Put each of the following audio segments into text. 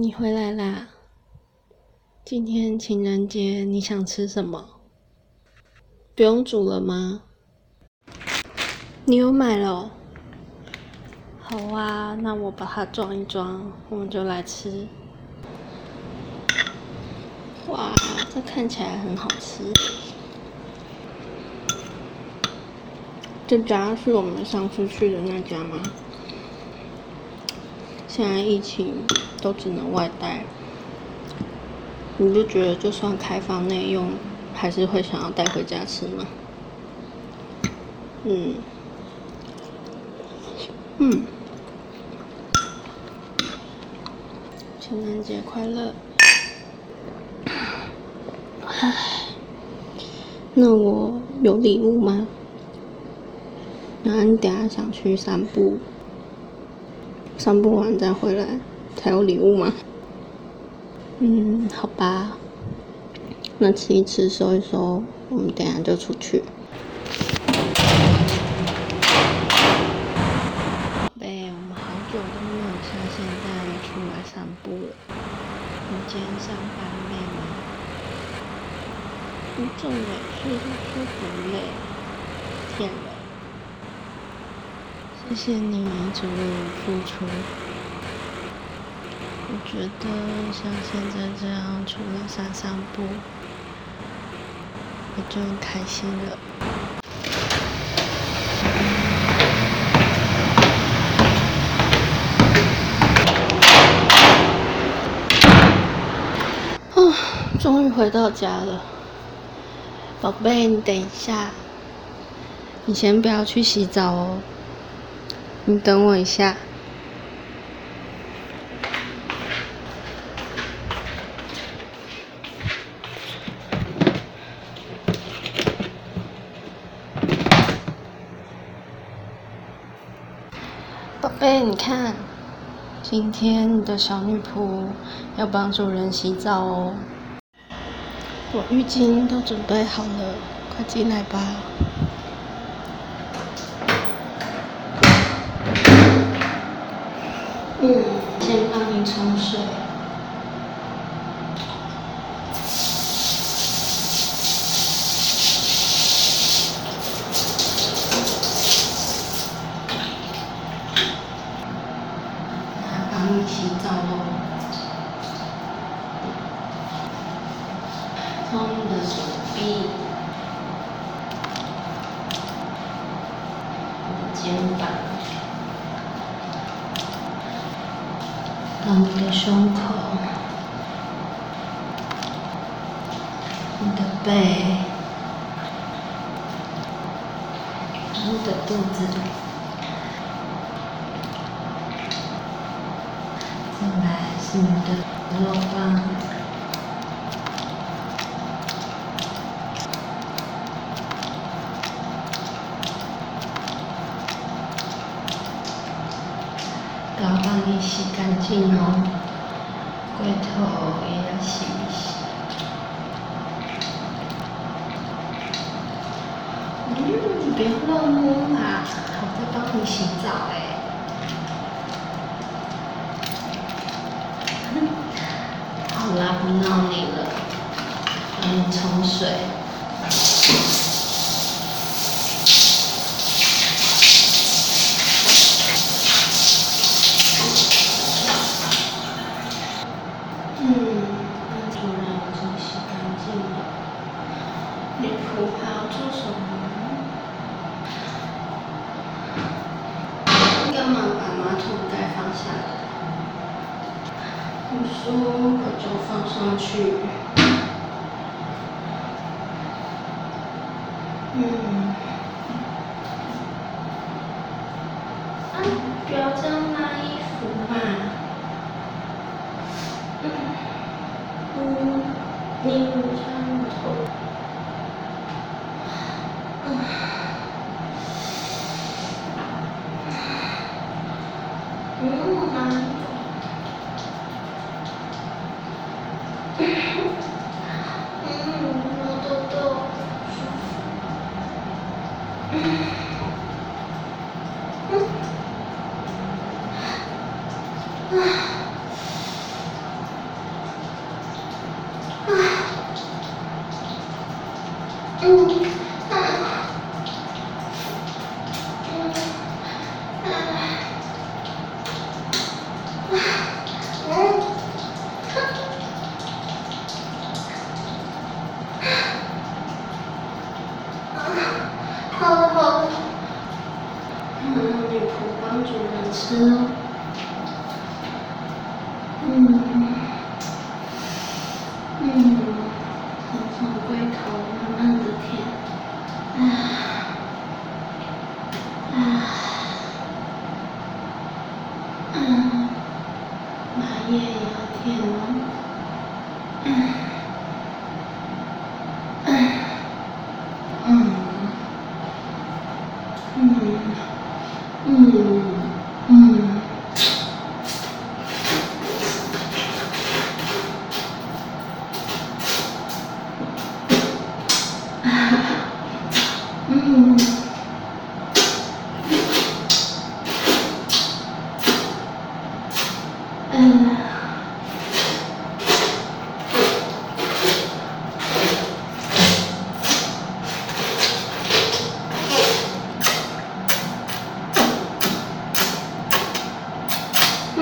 你回来啦！今天情人节，你想吃什么？不用煮了吗？你有买了？好啊，那我把它装一装，我们就来吃。哇，这看起来很好吃。这家是我们上次去的那家吗？现在疫情都只能外带，你不觉得就算开放内用，还是会想要带回家吃吗？嗯，嗯，情人节快乐！唉，那我有礼物吗？那你等下想去散步？散步完再回来才有礼物吗？嗯，好吧，那吃一吃，收一收，我们等下就出去。贝，我们好久都没有像现在出来散步了。你今天上班累吗？不重要，是说不累，骗人。谢谢你一直为我付出，我觉得像现在这样出来散散步，我就很开心了。啊，终于回到家了，宝贝，你等一下，你先不要去洗澡哦。你等我一下，宝贝，你看，今天你的小女仆要帮主人洗澡哦。我浴巾都准备好了，快进来吧。嗯，先帮你冲水。来帮你洗澡喽，冲你的手臂、你的肩膀。到你的胸口，你的背，你的肚子，再来是你的肉棒，都要帮你洗干净哦，龟头也要洗一洗。嗯，不要乱摸啦，我在帮你洗澡哎。好啦，不闹你了，帮你冲水。嗯，那主人已经洗干净了。女仆还要做什么？干嘛把马桶盖放下来？你说我就放上去。嗯。嗯啊嗯啊嗯啊啊好了好。了嗯女仆帮主的吃夜也要甜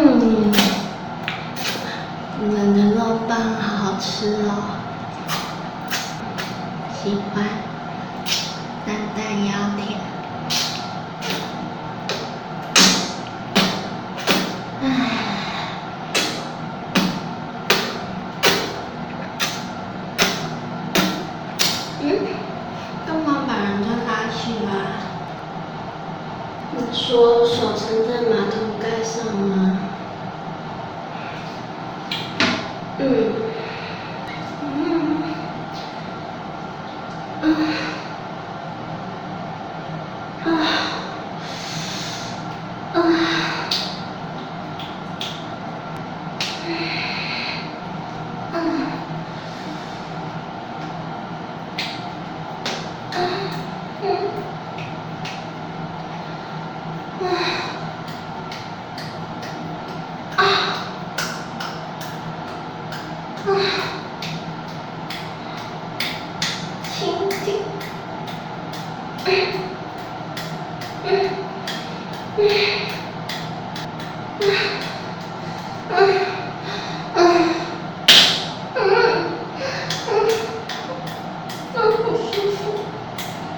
嗯你们的肉棒好好吃哦。喜欢淡淡腰甜唉。嗯干嘛把人家拉去啊你说手撑在马桶盖上啊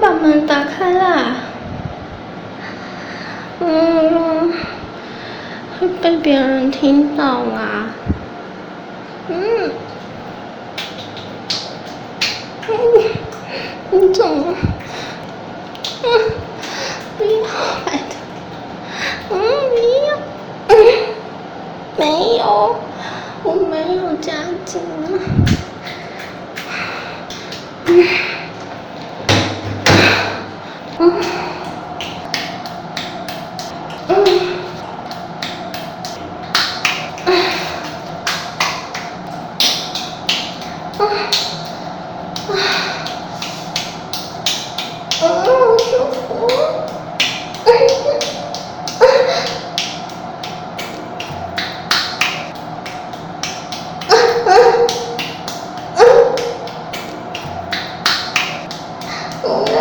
把门打开啦！嗯，会被别人听到啦，嗯，嗯，你怎么，嗯，不要来的，嗯，不要，嗯，没有，我没有夹紧啊，嗯。嗯。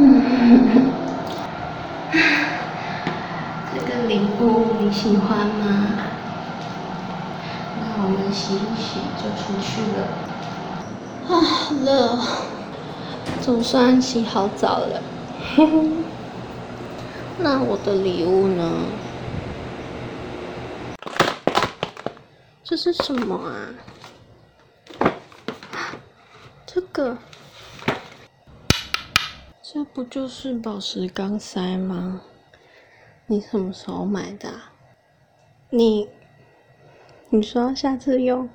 嗯这个礼物，你喜欢吗？那我们洗一洗就出去了。啊，好热，总算洗好澡了。那我的礼物呢？这是什么啊？这个，这不就是宝石钢塞吗？你什么时候买的？你，你说下次用？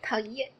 讨厌。